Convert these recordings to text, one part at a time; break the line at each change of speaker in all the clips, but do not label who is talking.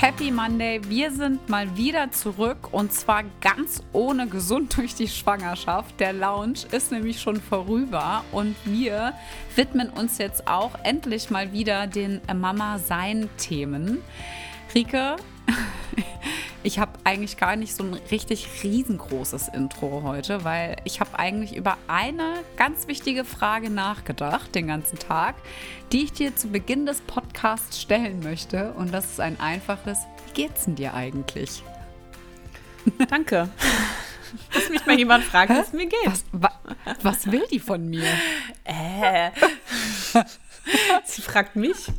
Happy Monday. Wir sind mal wieder zurück und zwar ganz ohne gesund durch die Schwangerschaft. Der Lounge ist nämlich schon vorüber und wir widmen uns jetzt auch endlich mal wieder den Mama-Sein-Themen. Rike, ich habe eigentlich gar nicht so ein richtig riesengroßes Intro heute, weil ich habe eigentlich über eine ganz wichtige Frage nachgedacht den ganzen Tag, die ich dir zu Beginn des Podcasts stellen möchte. Und das ist ein einfaches, wie geht's denn dir eigentlich?
Danke. Dass mich mal jemand fragt, wie es mir geht.
Was, wa, was will die von mir?
Äh. Sie fragt mich.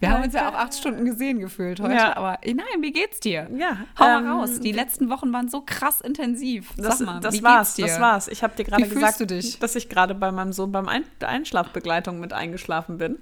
Wir haben uns ja auch acht Stunden gesehen gefühlt heute. Ja. Aber nein, wie geht's dir?
Ja.
Hau ähm, mal raus. Die letzten Wochen waren so krass intensiv.
Sag mal, das wie war's, geht's dir? Das war's. Ich habe dir gerade gesagt, dass ich gerade bei meinem Sohn beim Ein Einschlafbegleitung mit eingeschlafen bin.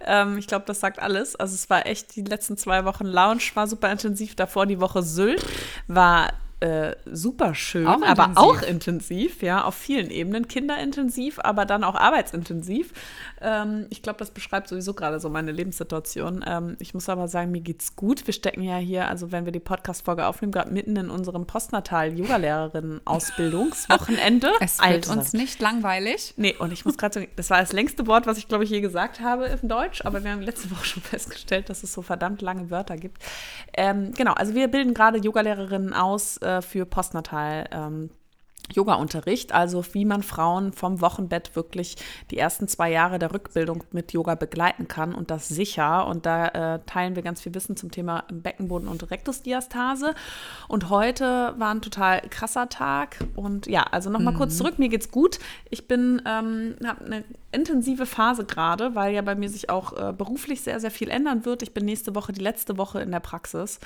Ähm, ich glaube, das sagt alles. Also es war echt die letzten zwei Wochen Lounge, war super intensiv. Davor die Woche Sylt war äh, super schön, auch aber auch intensiv, ja, auf vielen Ebenen. Kinderintensiv, aber dann auch arbeitsintensiv. Ähm, ich glaube, das beschreibt sowieso gerade so meine Lebenssituation. Ähm, ich muss aber sagen, mir geht's gut. Wir stecken ja hier, also wenn wir die Podcast-Folge aufnehmen, gerade mitten in unserem Postnatal-Yoga-Lehrerinnen-Ausbildungswochenende.
es wird uns nicht langweilig.
Nee, und ich muss gerade sagen, das war das längste Wort, was ich, glaube ich, je gesagt habe im Deutsch, aber wir haben letzte Woche schon festgestellt, dass es so verdammt lange Wörter gibt. Ähm, genau, also wir bilden gerade Yogalehrerinnen aus, äh, für Postnatal. Ähm, Yoga-Unterricht, also wie man Frauen vom Wochenbett wirklich die ersten zwei Jahre der Rückbildung mit Yoga begleiten kann und das sicher. Und da äh, teilen wir ganz viel Wissen zum Thema Beckenboden und Rektusdiastase. Und heute war ein total krasser Tag. Und ja, also nochmal mhm. kurz zurück, mir geht's gut. Ich bin, ähm, habe eine intensive Phase gerade, weil ja bei mir sich auch äh, beruflich sehr, sehr viel ändern wird. Ich bin nächste Woche die letzte Woche in der Praxis,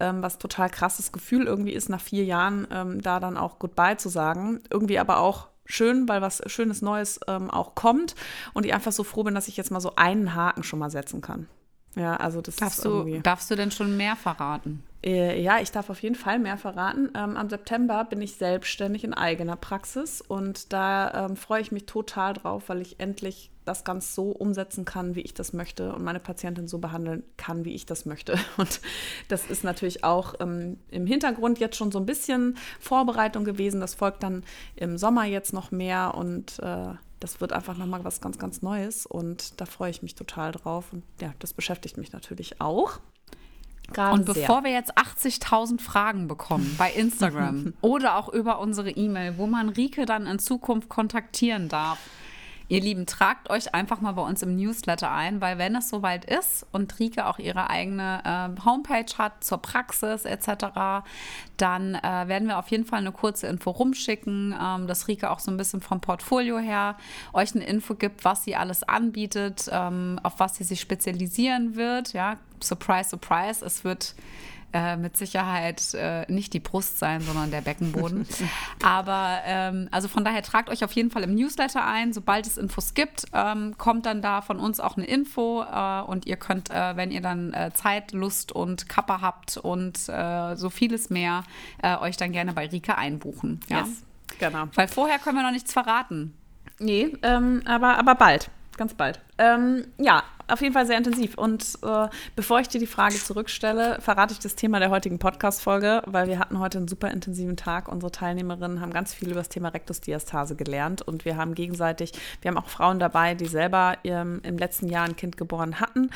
ähm, was total krasses Gefühl irgendwie ist, nach vier Jahren ähm, da dann auch Goodbye zu sagen. Irgendwie aber auch schön, weil was Schönes Neues ähm, auch kommt und ich einfach so froh bin, dass ich jetzt mal so einen Haken schon mal setzen kann. Ja, also das
darfst
ist
irgendwie. Du, darfst du denn schon mehr verraten?
Äh, ja, ich darf auf jeden Fall mehr verraten. Ähm, am September bin ich selbstständig in eigener Praxis und da ähm, freue ich mich total drauf, weil ich endlich das ganz so umsetzen kann, wie ich das möchte und meine Patientin so behandeln kann, wie ich das möchte. Und das ist natürlich auch ähm, im Hintergrund jetzt schon so ein bisschen Vorbereitung gewesen. Das folgt dann im Sommer jetzt noch mehr und äh, das wird einfach nochmal was ganz, ganz Neues und da freue ich mich total drauf. Und ja, das beschäftigt mich natürlich auch.
Gerade und bevor sehr. wir jetzt 80.000 Fragen bekommen bei Instagram oder auch über unsere E-Mail, wo man Rike dann in Zukunft kontaktieren darf, Ihr Lieben, tragt euch einfach mal bei uns im Newsletter ein, weil wenn es soweit ist und Rike auch ihre eigene äh, Homepage hat zur Praxis etc., dann äh, werden wir auf jeden Fall eine kurze Info rumschicken, ähm, dass Rike auch so ein bisschen vom Portfolio her euch eine Info gibt, was sie alles anbietet, ähm, auf was sie sich spezialisieren wird. Ja, surprise, surprise, es wird äh, mit Sicherheit äh, nicht die Brust sein, sondern der Beckenboden. Aber ähm, also von daher tragt euch auf jeden Fall im Newsletter ein. Sobald es Infos gibt, ähm, kommt dann da von uns auch eine Info äh, und ihr könnt, äh, wenn ihr dann äh, Zeit, Lust und Kappa habt und äh, so vieles mehr, euch dann gerne bei Rika einbuchen. Ja? Yes, genau. Weil vorher können wir noch nichts verraten.
Nee, ähm, aber, aber bald ganz bald. Ähm, ja, auf jeden Fall sehr intensiv. Und äh, bevor ich dir die Frage zurückstelle, verrate ich das Thema der heutigen Podcast-Folge, weil wir hatten heute einen super intensiven Tag. Unsere Teilnehmerinnen haben ganz viel über das Thema Rektusdiastase gelernt und wir haben gegenseitig, wir haben auch Frauen dabei, die selber ähm, im letzten Jahr ein Kind geboren hatten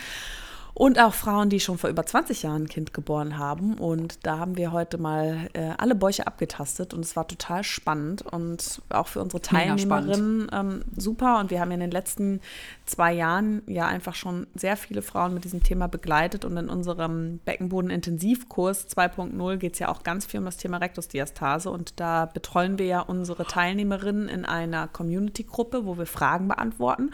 und auch Frauen, die schon vor über 20 Jahren ein Kind geboren haben. Und da haben wir heute mal äh, alle Bäuche abgetastet und es war total spannend und auch für unsere Teilnehmerinnen ähm, super. Und wir haben in den letzten zwei Jahren ja einfach schon sehr viele Frauen mit diesem Thema begleitet. Und in unserem Beckenboden-Intensivkurs 2.0 geht es ja auch ganz viel um das Thema Rektusdiastase. Und da betreuen wir ja unsere Teilnehmerinnen in einer Community-Gruppe, wo wir Fragen beantworten.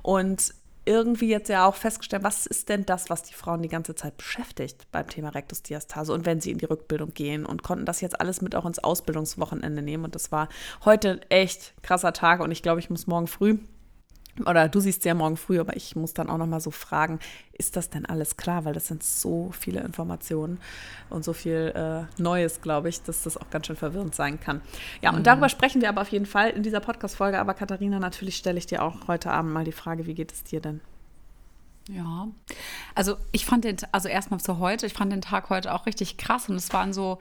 Und irgendwie jetzt ja auch festgestellt, was ist denn das, was die Frauen die ganze Zeit beschäftigt beim Thema Rektusdiastase und wenn sie in die Rückbildung gehen und konnten das jetzt alles mit auch ins Ausbildungswochenende nehmen. Und das war heute echt krasser Tag und ich glaube, ich muss morgen früh oder du siehst ja morgen früh, aber ich muss dann auch noch mal so fragen, ist das denn alles klar? Weil das sind so viele Informationen und so viel äh, Neues, glaube ich, dass das auch ganz schön verwirrend sein kann. Ja, und mhm. darüber sprechen wir aber auf jeden Fall in dieser Podcast-Folge. Aber Katharina, natürlich stelle ich dir auch heute Abend mal die Frage, wie geht es dir denn?
Ja, also ich fand den, also erstmal zu heute, ich fand den Tag heute auch richtig krass und es waren so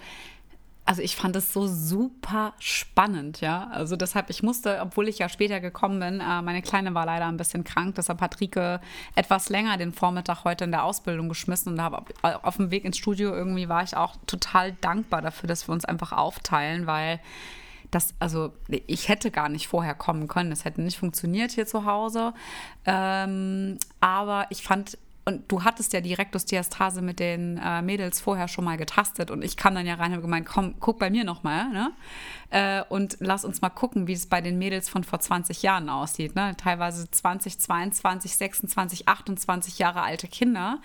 also ich fand es so super spannend, ja. Also deshalb, ich musste, obwohl ich ja später gekommen bin, äh, meine Kleine war leider ein bisschen krank, deshalb hat Rike etwas länger den Vormittag heute in der Ausbildung geschmissen und habe auf dem Weg ins Studio irgendwie war ich auch total dankbar dafür, dass wir uns einfach aufteilen, weil das, also ich hätte gar nicht vorher kommen können. Das hätte nicht funktioniert hier zu Hause. Ähm, aber ich fand und du hattest ja die Rektusdiastase mit den äh, Mädels vorher schon mal getastet und ich kam dann ja rein und habe gemeint, komm, guck bei mir nochmal, ne? Äh, und lass uns mal gucken, wie es bei den Mädels von vor 20 Jahren aussieht, ne? Teilweise 20, 22, 26, 28 Jahre alte Kinder.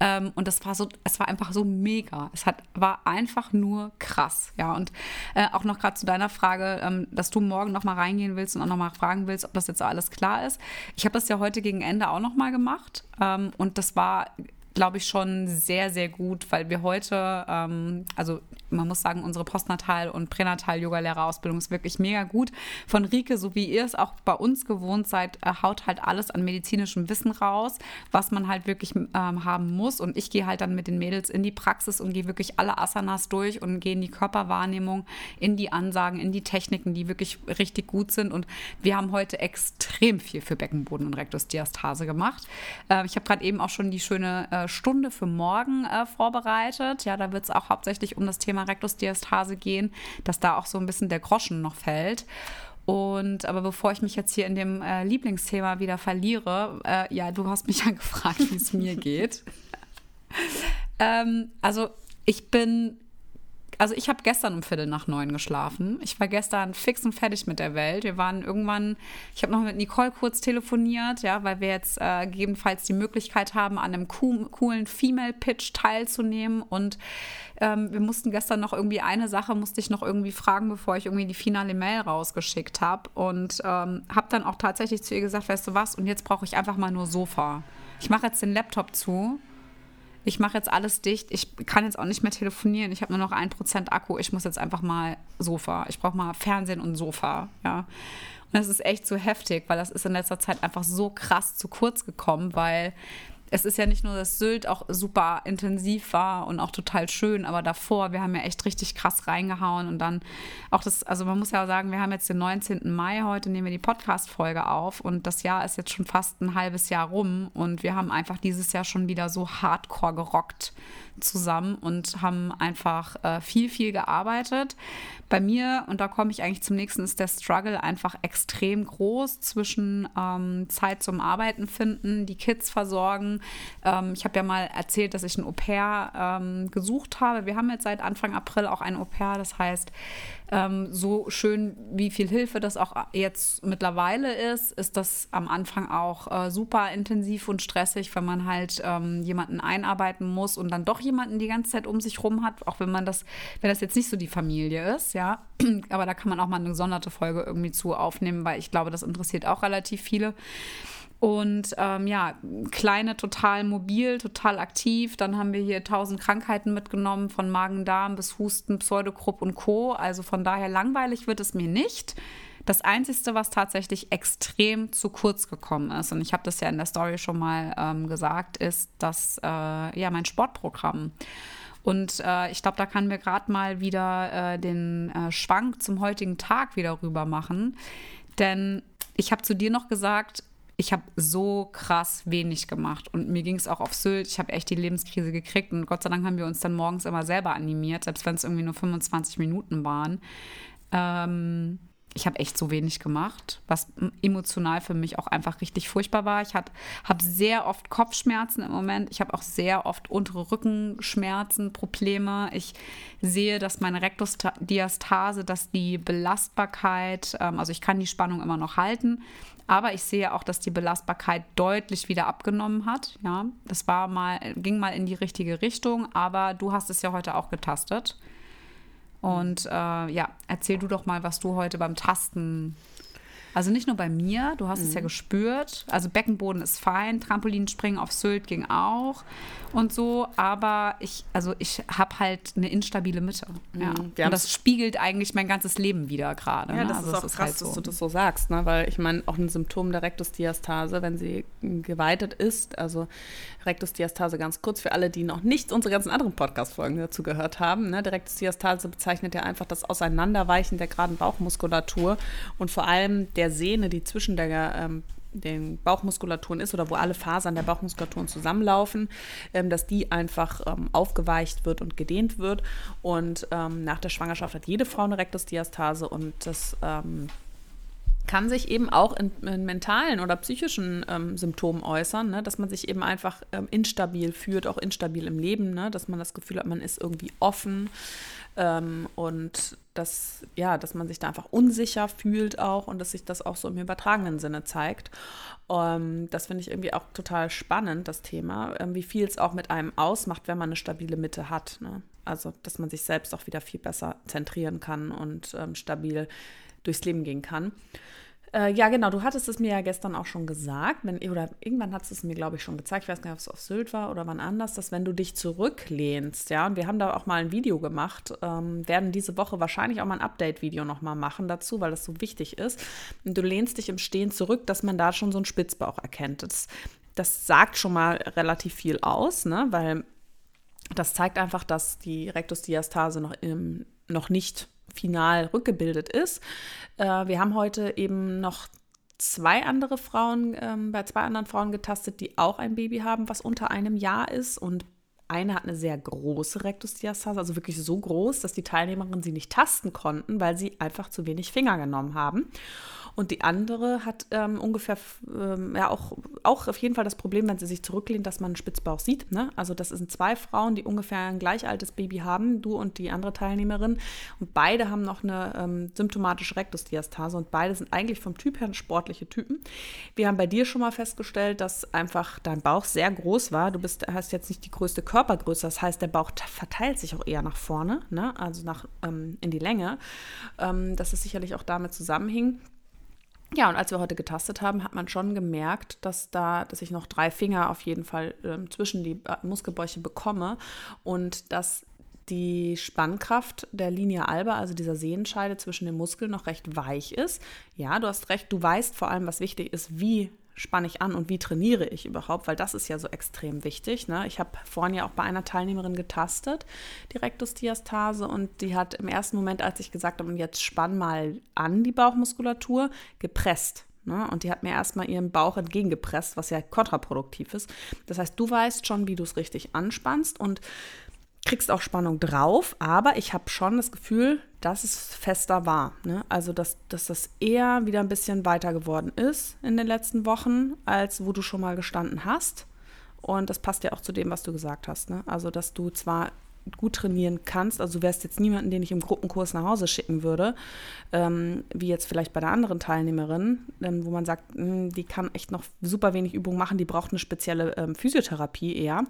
Ähm, und das war so, es war einfach so mega. Es hat, war einfach nur krass, ja. Und äh, auch noch gerade zu deiner Frage, ähm, dass du morgen nochmal reingehen willst und auch nochmal fragen willst, ob das jetzt alles klar ist. Ich habe das ja heute gegen Ende auch nochmal gemacht. Ähm, und das war glaube ich, schon sehr, sehr gut, weil wir heute, ähm, also man muss sagen, unsere Postnatal- und Pränatal-Yoga-Lehrerausbildung ist wirklich mega gut. Von Rike, so wie ihr es auch bei uns gewohnt seid, äh, haut halt alles an medizinischem Wissen raus, was man halt wirklich ähm, haben muss. Und ich gehe halt dann mit den Mädels in die Praxis und gehe wirklich alle Asanas durch und gehe in die Körperwahrnehmung, in die Ansagen, in die Techniken, die wirklich richtig gut sind. Und wir haben heute extrem viel für Beckenboden und Rektusdiastase gemacht. Äh, ich habe gerade eben auch schon die schöne äh, Stunde für morgen äh, vorbereitet. Ja, da wird es auch hauptsächlich um das Thema Rektusdiastase gehen, dass da auch so ein bisschen der Groschen noch fällt. Und aber bevor ich mich jetzt hier in dem äh, Lieblingsthema wieder verliere, äh, ja, du hast mich ja gefragt, wie es mir geht. ähm, also ich bin also ich habe gestern um Viertel nach neun geschlafen. Ich war gestern fix und fertig mit der Welt. Wir waren irgendwann, ich habe noch mit Nicole kurz telefoniert, ja, weil wir jetzt äh, gegebenenfalls die Möglichkeit haben, an einem coolen Female-Pitch teilzunehmen. Und ähm, wir mussten gestern noch irgendwie eine Sache, musste ich noch irgendwie fragen, bevor ich irgendwie die finale Mail rausgeschickt habe. Und ähm, habe dann auch tatsächlich zu ihr gesagt, weißt du was, und jetzt brauche ich einfach mal nur Sofa. Ich mache jetzt den Laptop zu ich mache jetzt alles dicht, ich kann jetzt auch nicht mehr telefonieren, ich habe nur noch ein Prozent Akku, ich muss jetzt einfach mal Sofa. Ich brauche mal Fernsehen und Sofa, ja. Und das ist echt so heftig, weil das ist in letzter Zeit einfach so krass zu kurz gekommen, weil es ist ja nicht nur, dass Sylt auch super intensiv war und auch total schön, aber davor, wir haben ja echt richtig krass reingehauen und dann auch das, also man muss ja sagen, wir haben jetzt den 19. Mai, heute nehmen wir die Podcast-Folge auf und das Jahr ist jetzt schon fast ein halbes Jahr rum und wir haben einfach dieses Jahr schon wieder so hardcore gerockt zusammen und haben einfach äh, viel, viel gearbeitet. Bei mir, und da komme ich eigentlich zum nächsten, ist der Struggle einfach extrem groß zwischen ähm, Zeit zum Arbeiten finden, die Kids versorgen. Ähm, ich habe ja mal erzählt, dass ich ein Au-pair ähm, gesucht habe. Wir haben jetzt seit Anfang April auch ein Au-pair. Das heißt, ähm, so schön, wie viel Hilfe das auch jetzt mittlerweile ist, ist das am Anfang auch äh, super intensiv und stressig, wenn man halt ähm, jemanden einarbeiten muss und dann doch jemanden die ganze Zeit um sich rum hat, auch wenn man das, wenn das jetzt nicht so die Familie ist, ja. Aber da kann man auch mal eine gesonderte Folge irgendwie zu aufnehmen, weil ich glaube, das interessiert auch relativ viele. Und ähm, ja, kleine total mobil, total aktiv. Dann haben wir hier tausend Krankheiten mitgenommen, von Magen-Darm bis Husten, Pseudokrupp und Co. Also von daher langweilig wird es mir nicht. Das Einzige, was tatsächlich extrem zu kurz gekommen ist, und ich habe das ja in der Story schon mal ähm, gesagt, ist das äh, ja mein Sportprogramm. Und äh, ich glaube, da kann mir gerade mal wieder äh, den äh, Schwank zum heutigen Tag wieder rüber machen. Denn ich habe zu dir noch gesagt, ich habe so krass wenig gemacht und mir ging es auch auf Sylt. Ich habe echt die Lebenskrise gekriegt und Gott sei Dank haben wir uns dann morgens immer selber animiert, selbst wenn es irgendwie nur 25 Minuten waren. Ähm, ich habe echt so wenig gemacht, was emotional für mich auch einfach richtig furchtbar war. Ich habe sehr oft Kopfschmerzen im Moment. Ich habe auch sehr oft untere Rückenschmerzen, Probleme. Ich sehe, dass meine Rektusdiastase, dass die Belastbarkeit, ähm, also ich kann die Spannung immer noch halten, aber ich sehe auch, dass die Belastbarkeit deutlich wieder abgenommen hat. Ja, das war mal, ging mal in die richtige Richtung, aber du hast es ja heute auch getastet. Und äh, ja, erzähl du doch mal, was du heute beim Tasten also nicht nur bei mir, du hast mhm. es ja mhm. gespürt. Also Beckenboden ist fein, Trampolinspringen auf Sylt ging auch und so, aber ich, also ich habe halt eine instabile Mitte. Ja. Mhm. Und das spiegelt eigentlich mein ganzes Leben wieder gerade.
Ja,
ne?
das also ist auch ist krass, halt so. dass du das so sagst, ne? weil ich meine, auch ein Symptom der Rektusdiastase, wenn sie geweitet ist, also Rektusdiastase ganz kurz für alle, die noch nicht unsere ganzen anderen Podcast-Folgen dazu gehört haben. Ne? Der Rektusdiastase bezeichnet ja einfach das Auseinanderweichen der geraden Bauchmuskulatur und vor allem der Sehne, die zwischen der ähm, den Bauchmuskulaturen ist oder wo alle Fasern der Bauchmuskulaturen zusammenlaufen, ähm, dass die einfach ähm, aufgeweicht wird und gedehnt wird. Und ähm, nach der Schwangerschaft hat jede Frau eine Rektusdiastase und das ähm, kann sich eben auch in, in mentalen oder psychischen ähm, Symptomen äußern, ne? dass man sich eben einfach ähm, instabil fühlt, auch instabil im Leben, ne? dass man das Gefühl hat, man ist irgendwie offen ähm, und dass, ja, dass man sich da einfach unsicher fühlt auch und dass sich das auch so im übertragenen Sinne zeigt. Ähm, das finde ich irgendwie auch total spannend, das Thema, ähm, wie viel es auch mit einem ausmacht, wenn man eine stabile Mitte hat. Ne? Also, dass man sich selbst auch wieder viel besser zentrieren kann und ähm, stabil durchs Leben gehen kann. Äh, ja, genau, du hattest es mir ja gestern auch schon gesagt, wenn, oder irgendwann hat es mir, glaube ich, schon gezeigt, ich weiß nicht, ob es auf Sylt war oder wann anders, dass wenn du dich zurücklehnst, ja, und wir haben da auch mal ein Video gemacht, ähm, werden diese Woche wahrscheinlich auch mal ein Update-Video nochmal machen dazu, weil das so wichtig ist. Und du lehnst dich im Stehen zurück, dass man da schon so einen Spitzbauch erkennt. Das, das sagt schon mal relativ viel aus, ne, weil das zeigt einfach, dass die Rektusdiastase noch, im, noch nicht final rückgebildet ist. Äh, wir haben heute eben noch zwei andere Frauen, ähm, bei zwei anderen Frauen getastet, die auch ein Baby haben, was unter einem Jahr ist. Und eine hat eine sehr große Rektusdiastase, also wirklich so groß, dass die Teilnehmerinnen sie nicht tasten konnten, weil sie einfach zu wenig Finger genommen haben. Und die andere hat ähm, ungefähr, ähm, ja, auch, auch auf jeden Fall das Problem, wenn sie sich zurücklehnt, dass man einen Spitzbauch sieht. Ne? Also, das sind zwei Frauen, die ungefähr ein gleich altes Baby haben, du und die andere Teilnehmerin. Und beide haben noch eine ähm, symptomatische Rektusdiastase und beide sind eigentlich vom Typ her sportliche Typen. Wir haben bei dir schon mal festgestellt, dass einfach dein Bauch sehr groß war. Du bist, hast jetzt nicht die größte Körpergröße, das heißt, der Bauch verteilt sich auch eher nach vorne, ne? also nach, ähm, in die Länge. Ähm, das ist sicherlich auch damit zusammenhing. Ja, und als wir heute getastet haben, hat man schon gemerkt, dass da, dass ich noch drei Finger auf jeden Fall ähm, zwischen die äh, Muskelbäuche bekomme und dass die Spannkraft der Linie alba, also dieser Sehenscheide zwischen den Muskeln, noch recht weich ist. Ja, du hast recht, du weißt vor allem, was wichtig ist, wie spanne ich an und wie trainiere ich überhaupt, weil das ist ja so extrem wichtig. Ne? Ich habe vorhin ja auch bei einer Teilnehmerin getastet, die Rektusdiastase, und die hat im ersten Moment, als ich gesagt habe, jetzt spann mal an die Bauchmuskulatur, gepresst. Ne? Und die hat mir erstmal ihren Bauch entgegengepresst, was ja kontraproduktiv ist. Das heißt, du weißt schon, wie du es richtig anspannst und kriegst auch Spannung drauf, aber ich habe schon das Gefühl, dass es fester war. Ne? Also, dass, dass das eher wieder ein bisschen weiter geworden ist in den letzten Wochen, als wo du schon mal gestanden hast. Und das passt ja auch zu dem, was du gesagt hast. Ne? Also, dass du zwar gut trainieren kannst. Also du wärst jetzt niemanden, den ich im Gruppenkurs nach Hause schicken würde, ähm, wie jetzt vielleicht bei der anderen Teilnehmerin, ähm, wo man sagt, mh, hm, die kann echt noch super wenig Übungen machen, die braucht eine spezielle ähm, Physiotherapie eher.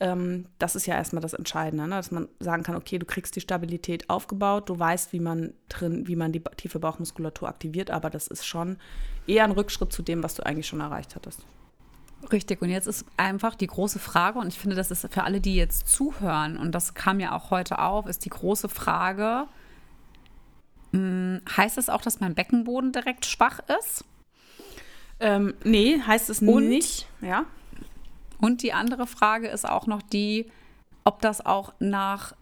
Ähm, das ist ja erstmal das Entscheidende, ne? dass man sagen kann, okay, du kriegst die Stabilität aufgebaut, du weißt, wie man drin, wie man die tiefe Bauchmuskulatur aktiviert, aber das ist schon eher ein Rückschritt zu dem, was du eigentlich schon erreicht hattest.
Richtig, und jetzt ist einfach die große Frage, und ich finde, das ist für alle, die jetzt zuhören, und das kam ja auch heute auf, ist die große Frage, mh, hm, heißt das auch, dass mein Beckenboden direkt schwach ist?
Ähm, nee, heißt es und, nicht. Ja.
Und die andere Frage ist auch noch die, ob das auch nach,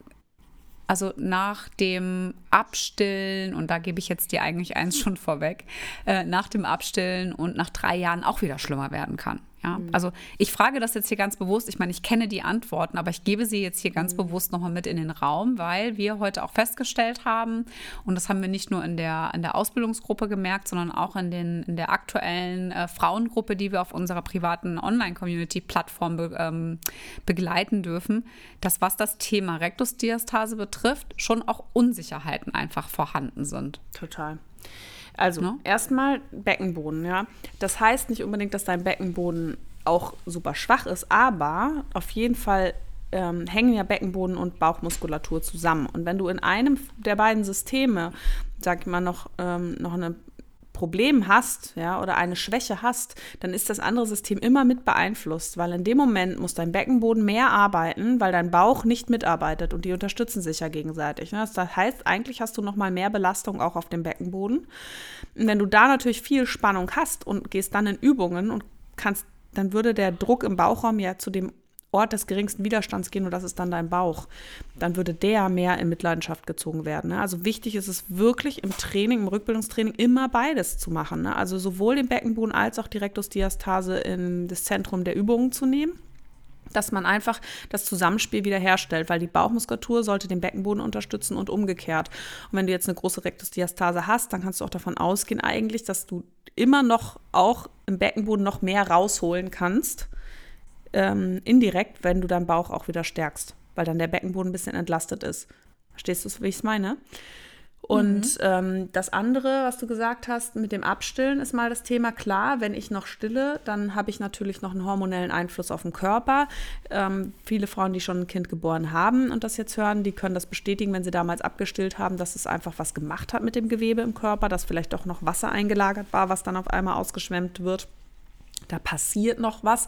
also nach dem Abstillen, und da gebe ich jetzt dir eigentlich eins schon vorweg, äh, nach dem Abstillen und nach drei Jahren auch wieder schlimmer werden kann. Ja, mhm. also ich frage das jetzt hier ganz bewusst. Ich meine, ich kenne die Antworten, aber ich gebe sie jetzt hier ganz mhm. bewusst nochmal mit in den Raum, weil wir heute auch festgestellt haben, und das haben wir nicht nur in der, in der Ausbildungsgruppe gemerkt, sondern auch in, den, in der aktuellen äh, Frauengruppe, die wir auf unserer privaten Online-Community-Plattform be, ähm, begleiten dürfen, dass was das Thema Rektusdiastase betrifft, schon auch Unsicherheiten einfach vorhanden sind.
Total. Also no? erstmal Beckenboden, ja. Das heißt nicht unbedingt, dass dein Beckenboden auch super schwach ist, aber auf jeden Fall ähm, hängen ja Beckenboden und Bauchmuskulatur zusammen. Und wenn du in einem der beiden Systeme, sag ich mal, noch, ähm, noch eine Problem hast, ja, oder eine Schwäche hast, dann ist das andere System immer mit beeinflusst, weil in dem Moment muss dein Beckenboden mehr arbeiten, weil dein Bauch nicht mitarbeitet und die unterstützen sich ja gegenseitig. Ne? Das heißt, eigentlich hast du noch mal mehr Belastung auch auf dem Beckenboden. Und wenn du da natürlich viel Spannung hast und gehst dann in Übungen und kannst, dann würde der Druck im Bauchraum ja zu dem Ort des geringsten Widerstands gehen und das ist dann dein Bauch, dann würde der mehr in Mitleidenschaft gezogen werden. Ne? Also wichtig ist es wirklich im Training, im Rückbildungstraining immer beides zu machen. Ne? Also sowohl den Beckenboden als auch die Rektusdiastase in das Zentrum der Übungen zu nehmen dass man einfach das Zusammenspiel wiederherstellt, weil die Bauchmuskulatur sollte den Beckenboden unterstützen und umgekehrt. Und wenn du jetzt eine große Rektusdiastase hast, dann kannst du auch davon ausgehen eigentlich, dass du immer noch auch im Beckenboden noch mehr rausholen kannst, ähm, indirekt, wenn du deinen Bauch auch wieder stärkst, weil dann der Beckenboden ein bisschen entlastet ist. Verstehst du, wie ich es meine? Und mhm. ähm, das andere, was du gesagt hast mit dem Abstillen, ist mal das Thema. Klar, wenn ich noch stille, dann habe ich natürlich noch einen hormonellen Einfluss auf den Körper. Ähm, viele Frauen, die schon ein Kind geboren haben und das jetzt hören, die können das bestätigen, wenn sie damals abgestillt haben, dass es einfach was gemacht hat mit dem Gewebe im Körper, dass vielleicht auch noch Wasser eingelagert war, was dann auf einmal ausgeschwemmt wird. Da passiert noch was.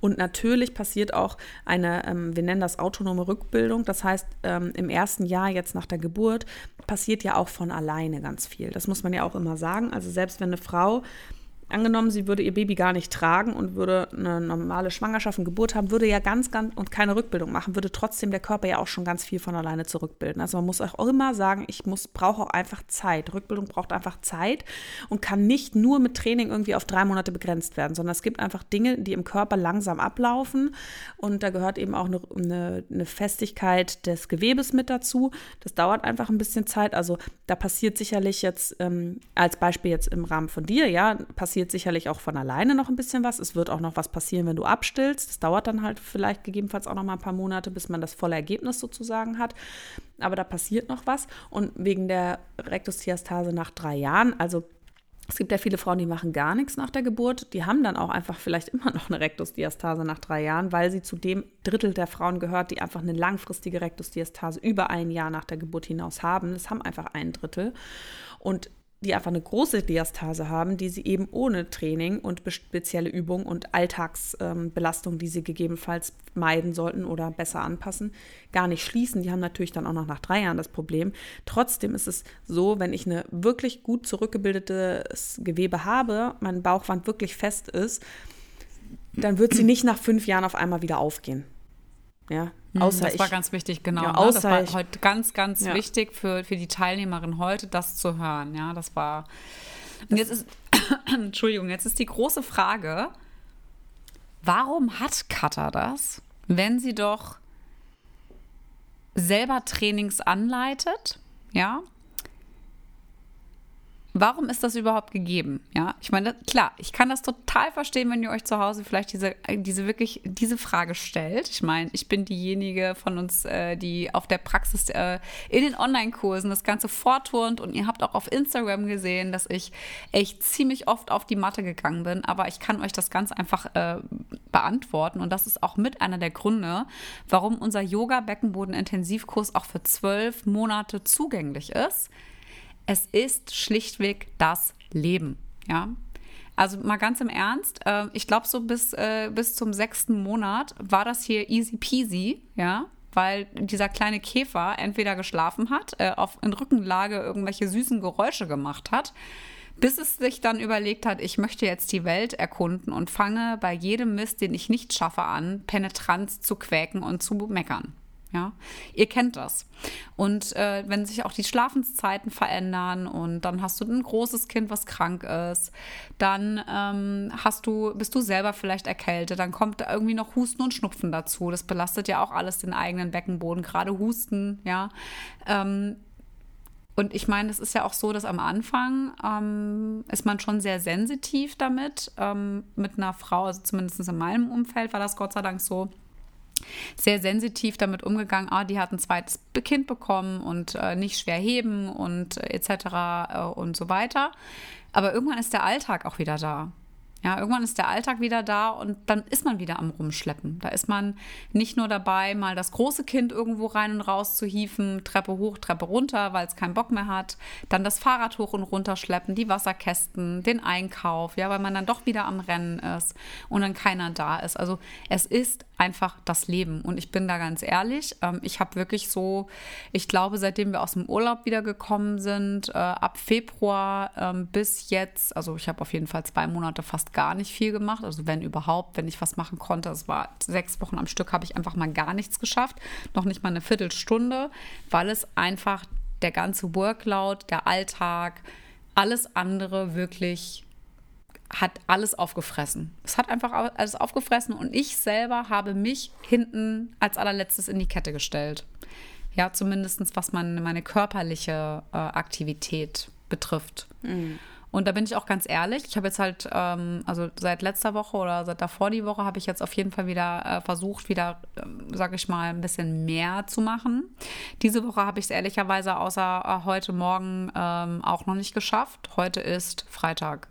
Und natürlich passiert auch eine, ähm, wir nennen das autonome Rückbildung. Das heißt, ähm, im ersten Jahr jetzt nach der Geburt passiert ja auch von alleine ganz viel. Das muss man ja auch immer sagen. Also selbst wenn eine Frau angenommen, sie würde ihr Baby gar nicht tragen und würde eine normale Schwangerschaft und Geburt haben, würde ja ganz, ganz und keine Rückbildung machen, würde trotzdem der Körper ja auch schon ganz viel von alleine zurückbilden. Also man muss auch immer sagen, ich muss, brauche auch einfach Zeit. Rückbildung braucht einfach Zeit und kann nicht nur mit Training irgendwie auf drei Monate begrenzt werden, sondern es gibt einfach Dinge, die im Körper langsam ablaufen und da gehört eben auch eine, eine, Festigkeit des Gewebes mit dazu. Das dauert einfach ein bisschen Zeit. Also da passiert sicherlich jetzt ähm, als Beispiel jetzt im Rahmen von dir, ja, passiert passiert sicherlich auch von alleine noch ein bisschen was. Es wird auch noch was passieren, wenn du abstillst. Das dauert dann halt vielleicht gegebenenfalls auch noch mal ein paar Monate, bis man das volle Ergebnis sozusagen hat. Aber da passiert noch was. Und wegen der Rektusdiastase nach drei Jahren, also es gibt ja viele Frauen, die machen gar nichts nach der Geburt. Die haben dann auch einfach vielleicht immer noch eine Rektusdiastase nach drei Jahren, weil sie zu dem Drittel der Frauen gehört, die einfach eine langfristige Rektusdiastase über ein Jahr nach der Geburt hinaus haben. Das haben einfach ein Drittel. Und die einfach eine große Diastase haben, die sie eben ohne Training und spezielle Übung und Alltagsbelastung, ähm, die sie gegebenenfalls meiden sollten oder besser anpassen, gar nicht schließen. Die haben natürlich dann auch noch nach drei Jahren das Problem. Trotzdem ist es so, wenn ich eine wirklich gut zurückgebildetes Gewebe habe, meine Bauchwand wirklich fest ist, dann wird sie nicht nach fünf Jahren auf einmal wieder aufgehen. Ja,
hm, außer das war ich, ganz wichtig, genau. Ja, ne? Das war heute ganz, ganz ja. wichtig für, für die Teilnehmerin heute, das zu hören. Ja, das war. Und jetzt ist, Entschuldigung, jetzt ist die große Frage: Warum hat Katha das, wenn sie doch selber Trainings anleitet? Ja, Warum ist das überhaupt gegeben? Ja, ich meine, klar, ich kann das total verstehen, wenn ihr euch zu Hause vielleicht diese, diese wirklich diese Frage stellt. Ich meine, ich bin diejenige von uns, äh, die auf der Praxis äh, in den Online-Kursen das Ganze vorturnt und ihr habt auch auf Instagram gesehen, dass ich echt ziemlich oft auf die Matte gegangen bin, aber ich kann euch das ganz einfach äh, beantworten und das ist auch mit einer der Gründe, warum unser Yoga-Beckenboden-Intensivkurs auch für zwölf Monate zugänglich ist es ist schlichtweg das Leben. Ja. Also mal ganz im Ernst, äh, ich glaube, so bis, äh, bis zum sechsten Monat war das hier easy peasy, ja, weil dieser kleine Käfer entweder geschlafen hat, äh, auf, in Rückenlage irgendwelche süßen Geräusche gemacht hat, bis es sich dann überlegt hat, ich möchte jetzt die Welt erkunden und fange bei jedem Mist, den ich nicht schaffe, an, Penetranz zu quäken und zu meckern. Ja, ihr kennt das. Und äh, wenn sich auch die Schlafenszeiten verändern und dann hast du ein großes Kind, was krank ist, dann ähm, hast du, bist du selber vielleicht erkältet, dann kommt irgendwie noch Husten und Schnupfen dazu. Das belastet ja auch alles den eigenen Beckenboden, gerade Husten, ja. Ähm, und ich meine, es ist ja auch so, dass am Anfang ähm, ist man schon sehr sensitiv damit. Ähm, mit einer Frau, also zumindest in meinem Umfeld war das Gott sei Dank so, sehr sensitiv damit umgegangen, ah, die hat ein zweites Kind bekommen und äh, nicht schwer heben und äh, etc. Äh, und so weiter. Aber irgendwann ist der Alltag auch wieder da. Ja, irgendwann ist der Alltag wieder da und dann ist man wieder am Rumschleppen. Da ist man nicht nur dabei, mal das große Kind irgendwo rein und raus zu hieven, Treppe hoch, Treppe runter, weil es keinen Bock mehr hat, dann das Fahrrad hoch und runter schleppen, die Wasserkästen, den Einkauf, ja, weil man dann doch wieder am Rennen ist und dann keiner da ist. Also es ist einfach das Leben und ich bin da ganz ehrlich, ähm, ich habe wirklich so, ich glaube, seitdem wir aus dem Urlaub wiedergekommen sind, äh, ab Februar ähm, bis jetzt, also ich habe auf jeden Fall zwei Monate gar nicht viel gemacht. Also wenn überhaupt, wenn ich was machen konnte. Es war sechs Wochen am Stück, habe ich einfach mal gar nichts geschafft. Noch nicht mal eine Viertelstunde, weil es einfach der ganze Workload, der Alltag, alles andere wirklich hat alles aufgefressen. Es hat einfach alles aufgefressen und ich selber habe mich hinten als allerletztes in die Kette gestellt. Ja, zumindest was man, meine körperliche äh, Aktivität betrifft. Mhm. Und da bin ich auch ganz ehrlich. Ich habe jetzt halt, ähm, also seit letzter Woche oder seit davor die Woche habe ich jetzt auf jeden Fall wieder äh, versucht, wieder, äh, sage ich mal, ein bisschen mehr zu machen. Diese Woche habe ich es ehrlicherweise außer äh, heute Morgen ähm, auch noch nicht geschafft. Heute ist Freitag.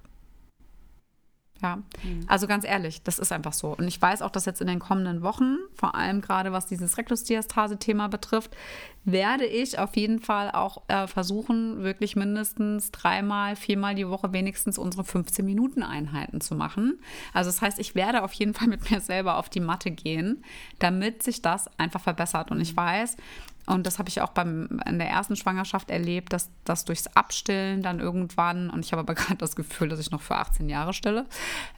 Ja, mhm. also ganz ehrlich, das ist einfach so. Und ich weiß auch, dass jetzt in den kommenden Wochen, vor allem gerade was dieses Rektusdiastase-Thema betrifft, werde ich auf jeden Fall auch äh, versuchen, wirklich mindestens dreimal, viermal die Woche wenigstens unsere 15-Minuten-Einheiten zu machen. Also das heißt, ich werde auf jeden Fall mit mir selber auf die Matte gehen, damit sich das einfach verbessert. Und ich mhm. weiß, und das habe ich auch beim, in der ersten Schwangerschaft erlebt, dass das durchs Abstillen dann irgendwann, und ich habe aber gerade das Gefühl, dass ich noch für 18 Jahre stille,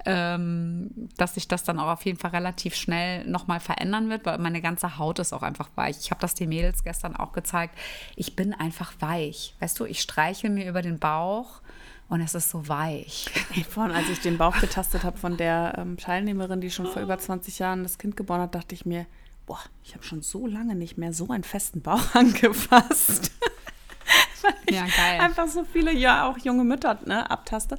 ähm, dass sich das dann auch auf jeden Fall relativ schnell nochmal verändern wird, weil meine ganze Haut ist auch einfach weich. Ich habe das den Mädels gestern auch gezeigt. Ich bin einfach weich. Weißt du, ich streiche mir über den Bauch und es ist so weich.
Vorhin, als ich den Bauch getastet habe von der ähm, Teilnehmerin, die schon vor über 20 Jahren das Kind geboren hat, dachte ich mir, boah, ich habe schon so lange nicht mehr so einen festen Bauch angefasst. ja, geil. Einfach so viele, ja, auch junge Mütter ne, abtaste.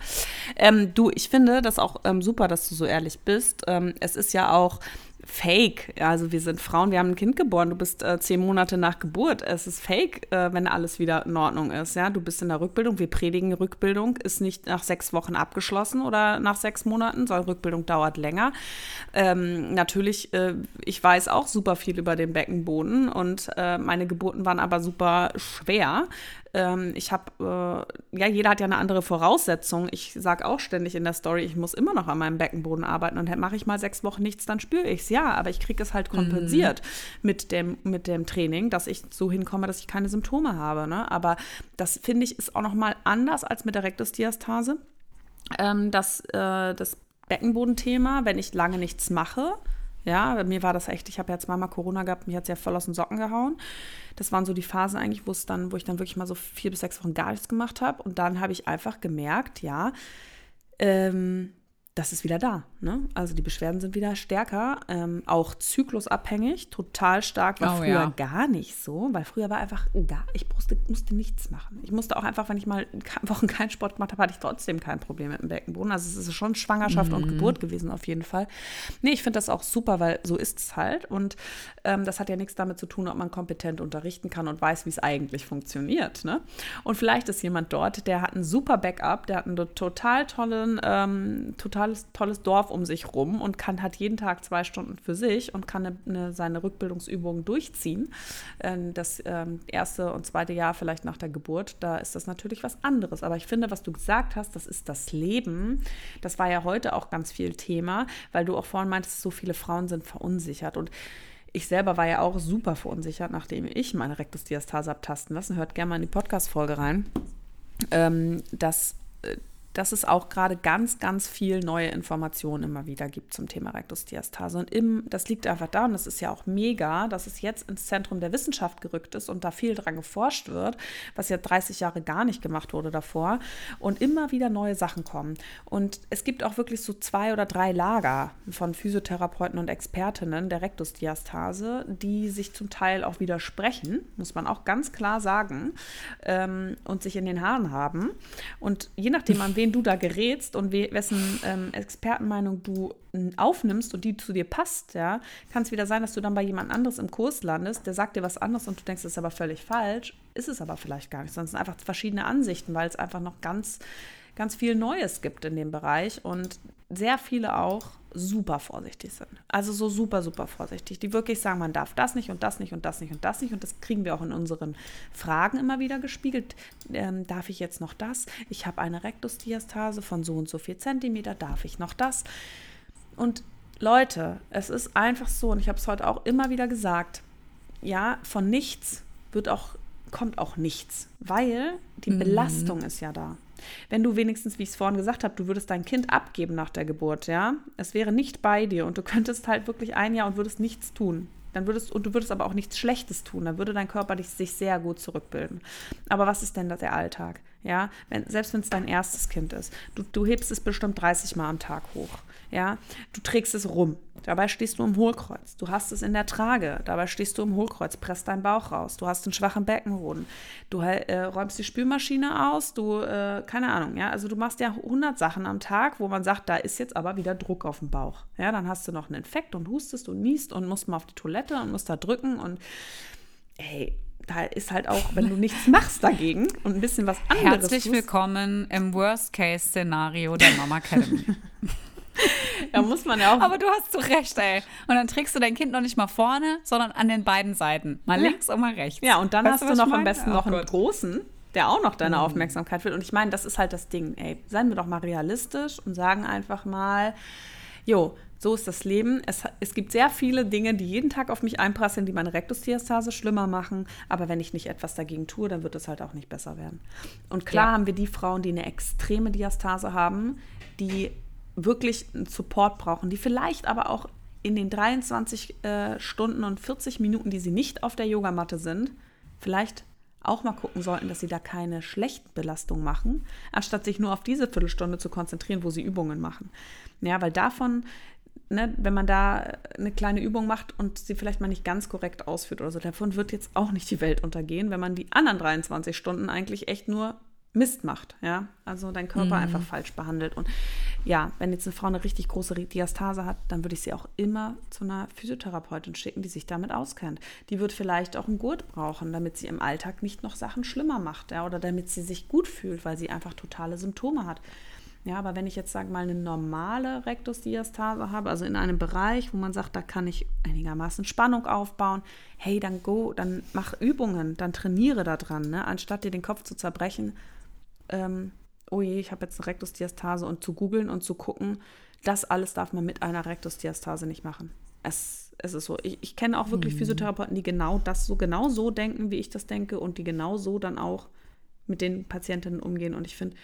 Ähm, du, ich finde das auch ähm, super, dass du so ehrlich bist. Ähm, es ist ja auch fake. Also wir sind Frauen, wir haben ein Kind geboren, du bist äh, zehn Monate nach Geburt. Es ist fake, äh, wenn alles wieder in Ordnung ist. Ja, du bist in der Rückbildung. Wir predigen, Rückbildung ist nicht nach sechs Wochen abgeschlossen oder nach sechs Monaten, sondern Rückbildung dauert länger. Ähm, natürlich, äh, ich weiß auch super viel über den Beckenboden und äh, meine Geburten waren aber super schwer. Ähm, ich habe, äh, ja, jeder hat ja eine andere Voraussetzung. Ich sage auch ständig in der Story, ich muss immer noch an meinem Beckenboden arbeiten und mache ich mal sechs Wochen nichts, dann spüre ich es. Ja, aber ich kriege es halt kompensiert mhm. mit, dem, mit dem Training, dass ich so hinkomme, dass ich keine Symptome habe. Ne? Aber das finde ich ist auch noch mal anders als mit der Rektusdiastase. Ähm, das, äh, das Beckenbodenthema, wenn ich lange nichts mache, ja, bei mir war das echt, ich habe ja zweimal Corona gehabt, mich hat es ja voll aus den Socken gehauen. Das waren so die Phasen eigentlich, wo dann, wo ich dann wirklich mal so vier bis sechs Wochen gar nichts gemacht habe. Und dann habe ich einfach gemerkt, ja, ähm, das ist wieder da. Ne? Also die Beschwerden sind wieder stärker, ähm, auch zyklusabhängig, total stark, war oh, früher ja. gar nicht so, weil früher war einfach gar, ich musste, musste nichts machen. Ich musste auch einfach, wenn ich mal Wochen keinen Sport gemacht habe, hatte ich trotzdem kein Problem mit dem Beckenboden. Also es ist schon Schwangerschaft mhm. und Geburt gewesen auf jeden Fall. Nee, ich finde das auch super, weil so ist es halt und ähm, das hat ja nichts damit zu tun, ob man kompetent unterrichten kann und weiß, wie es eigentlich funktioniert. Ne? Und vielleicht ist jemand dort, der hat ein super Backup, der hat einen total tollen, ähm, total totales, tolles Dorf um sich rum und kann, hat jeden Tag zwei Stunden für sich und kann eine, eine, seine Rückbildungsübungen durchziehen. Ähm, das ähm, erste und zweite Jahr vielleicht nach der Geburt, da ist das natürlich was anderes. Aber ich finde, was du gesagt hast, das ist das Leben. Das war ja heute auch ganz viel Thema, weil du auch vorhin meintest, so viele Frauen sind verunsichert. Und ich selber war ja auch super verunsichert, nachdem ich meine Rektusdiastase abtasten lassen. Hört gerne mal in die Podcast-Folge rein. Ähm, dass äh, dass es auch gerade ganz, ganz viel neue Informationen immer wieder gibt zum Thema Rektusdiastase. Und im, das liegt einfach da, und das ist ja auch mega, dass es jetzt ins Zentrum der Wissenschaft gerückt ist und da viel dran geforscht wird, was ja 30 Jahre gar nicht gemacht wurde davor. Und immer wieder neue Sachen kommen. Und es gibt auch wirklich so zwei oder drei Lager von Physiotherapeuten und Expertinnen der Rektusdiastase, die sich zum Teil auch widersprechen, muss man auch ganz klar sagen, ähm, und sich in den Haaren haben. Und je nachdem, an wen du da gerätst und wessen ähm, Expertenmeinung du aufnimmst und die zu dir passt, ja, kann es wieder sein, dass du dann bei jemand anderes im Kurs landest, der sagt dir was anderes und du denkst, das ist aber völlig falsch, ist es aber vielleicht gar nicht, sondern es sind einfach verschiedene Ansichten, weil es einfach noch ganz, ganz viel Neues gibt in dem Bereich und sehr viele auch super vorsichtig sind. Also so super, super vorsichtig. Die wirklich sagen, man darf das nicht und das nicht und das nicht und das nicht. Und das kriegen wir auch in unseren Fragen immer wieder gespiegelt. Ähm, darf ich jetzt noch das? Ich habe eine Rektusdiastase von so und so viel Zentimeter. Darf ich noch das? Und Leute, es ist einfach so, und ich habe es heute auch immer wieder gesagt, ja, von nichts wird auch, kommt auch nichts, weil die mhm. Belastung ist ja da. Wenn du wenigstens, wie ich es vorhin gesagt habe, du würdest dein Kind abgeben nach der Geburt, ja, es wäre nicht bei dir und du könntest halt wirklich ein Jahr und würdest nichts tun. Dann würdest, und du würdest aber auch nichts Schlechtes tun, dann würde dein Körper dich, sich sehr gut zurückbilden. Aber was ist denn das der Alltag? Ja, wenn, selbst wenn es dein erstes Kind ist, du, du hebst es bestimmt 30 Mal am Tag hoch. Ja, du trägst es rum. Dabei stehst du im Hohlkreuz. Du hast es in der Trage. Dabei stehst du im Hohlkreuz, presst deinen Bauch raus. Du hast einen schwachen Beckenboden. Du äh, räumst die Spülmaschine aus. Du, äh, keine Ahnung, ja. Also du machst ja 100 Sachen am Tag, wo man sagt, da ist jetzt aber wieder Druck auf dem Bauch. Ja, dann hast du noch einen Infekt und hustest und niest und musst mal auf die Toilette und musst da drücken und hey, da ist halt auch, wenn du nichts machst dagegen und ein bisschen was anderes
Herzlich willkommen im Worst-Case-Szenario der Mama Academy.
da muss man ja auch.
Aber du hast so recht, ey. Und dann trägst du dein Kind noch nicht mal vorne, sondern an den beiden Seiten. Mal ja. links und mal rechts.
Ja, und dann weißt hast du, noch am besten oh, noch einen Gott. großen, der auch noch deine mhm. Aufmerksamkeit will. Und ich meine, das ist halt das Ding, ey. Seien wir doch mal realistisch und sagen einfach mal, jo, so ist das Leben. Es, es gibt sehr viele Dinge, die jeden Tag auf mich einprasseln, die meine Rektusdiastase schlimmer machen. Aber wenn ich nicht etwas dagegen tue, dann wird es halt auch nicht besser werden. Und klar ja. haben wir die Frauen, die eine extreme Diastase haben, die wirklich einen Support brauchen, die vielleicht aber auch in den 23 äh, Stunden und 40 Minuten, die sie nicht auf der Yogamatte sind, vielleicht auch mal gucken sollten, dass sie da keine schlechten Belastungen machen, anstatt sich nur auf diese Viertelstunde zu konzentrieren, wo sie Übungen machen. Ja, weil davon, ne, wenn man da eine kleine Übung macht und sie vielleicht mal nicht ganz korrekt ausführt oder so, davon wird jetzt auch nicht die Welt untergehen, wenn man die anderen 23 Stunden eigentlich echt nur Mist macht, ja, also dein Körper mhm. einfach falsch behandelt. Und ja, wenn jetzt eine Frau eine richtig große Diastase hat, dann würde ich sie auch immer zu einer Physiotherapeutin schicken, die sich damit auskennt. Die wird vielleicht auch einen Gurt brauchen, damit sie im Alltag nicht noch Sachen schlimmer macht, ja, oder damit sie sich gut fühlt, weil sie einfach totale Symptome hat. Ja, aber wenn ich jetzt, sage mal, eine normale Rektusdiastase habe, also in einem Bereich, wo man sagt, da kann ich einigermaßen Spannung aufbauen, hey, dann go, dann mach Übungen, dann trainiere da dran, ne? anstatt dir den Kopf zu zerbrechen, ähm, oh je, ich habe jetzt eine Rektusdiastase und zu googeln und zu gucken, das alles darf man mit einer Rektusdiastase nicht machen. Es, es ist so. Ich, ich kenne auch wirklich mhm. Physiotherapeuten, die genau das so genau so denken, wie ich das denke und die genau so dann auch mit den Patientinnen umgehen. Und ich finde,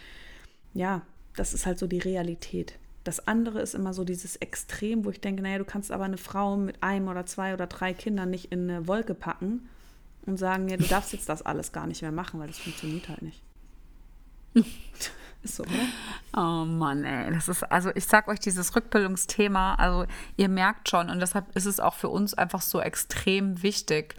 ja, das ist halt so die Realität. Das andere ist immer so dieses Extrem, wo ich denke, naja, du kannst aber eine Frau mit einem oder zwei oder drei Kindern nicht in eine Wolke packen und sagen, ja, du darfst jetzt das alles gar nicht mehr machen, weil das funktioniert halt nicht.
So? Oh Mann, ey. Das ist, also ich sag euch, dieses Rückbildungsthema, also ihr merkt schon, und deshalb ist es auch für uns einfach so extrem wichtig,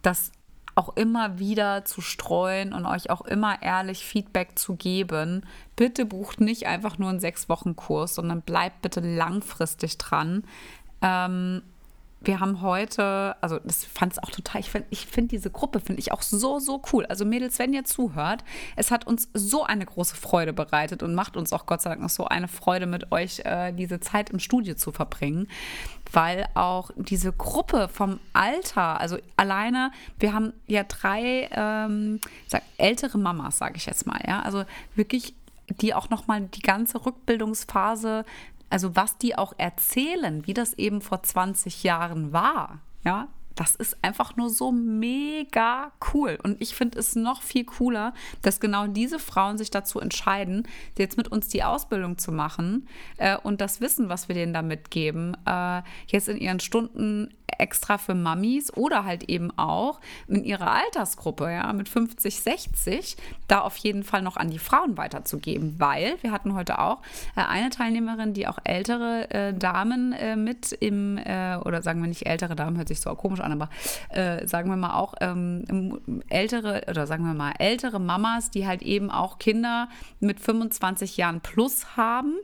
das auch immer wieder zu streuen und euch auch immer ehrlich Feedback zu geben. Bitte bucht nicht einfach nur einen sechs Wochen Kurs, sondern bleibt bitte langfristig dran. Ähm, wir haben heute, also das fand es auch total, ich finde ich find diese Gruppe, finde ich auch so, so cool. Also Mädels, wenn ihr zuhört, es hat uns so eine große Freude bereitet und macht uns auch Gott sei Dank noch so eine Freude mit euch, äh, diese Zeit im Studio zu verbringen, weil auch diese Gruppe vom Alter, also alleine, wir haben ja drei ähm, sag, ältere Mamas, sage ich jetzt mal, ja, also wirklich die auch noch mal die ganze Rückbildungsphase also was die auch erzählen, wie das eben vor 20 Jahren war. Ja, das ist einfach nur so mega cool. Und ich finde es noch viel cooler, dass genau diese Frauen sich dazu entscheiden, jetzt mit uns die Ausbildung zu machen äh, und das Wissen, was wir denen da mitgeben, äh, jetzt in ihren Stunden extra für Mamis oder halt eben auch in ihrer Altersgruppe, ja, mit 50, 60, da auf jeden Fall noch an die Frauen weiterzugeben, weil wir hatten heute auch äh, eine Teilnehmerin, die auch ältere äh, Damen äh, mit im, äh, oder sagen wir nicht ältere Damen, hört sich so komisch an, aber äh, sagen wir mal auch ähm, ältere, oder sagen wir mal ältere Mamas, die halt eben auch Kinder mit 25 Jahren plus haben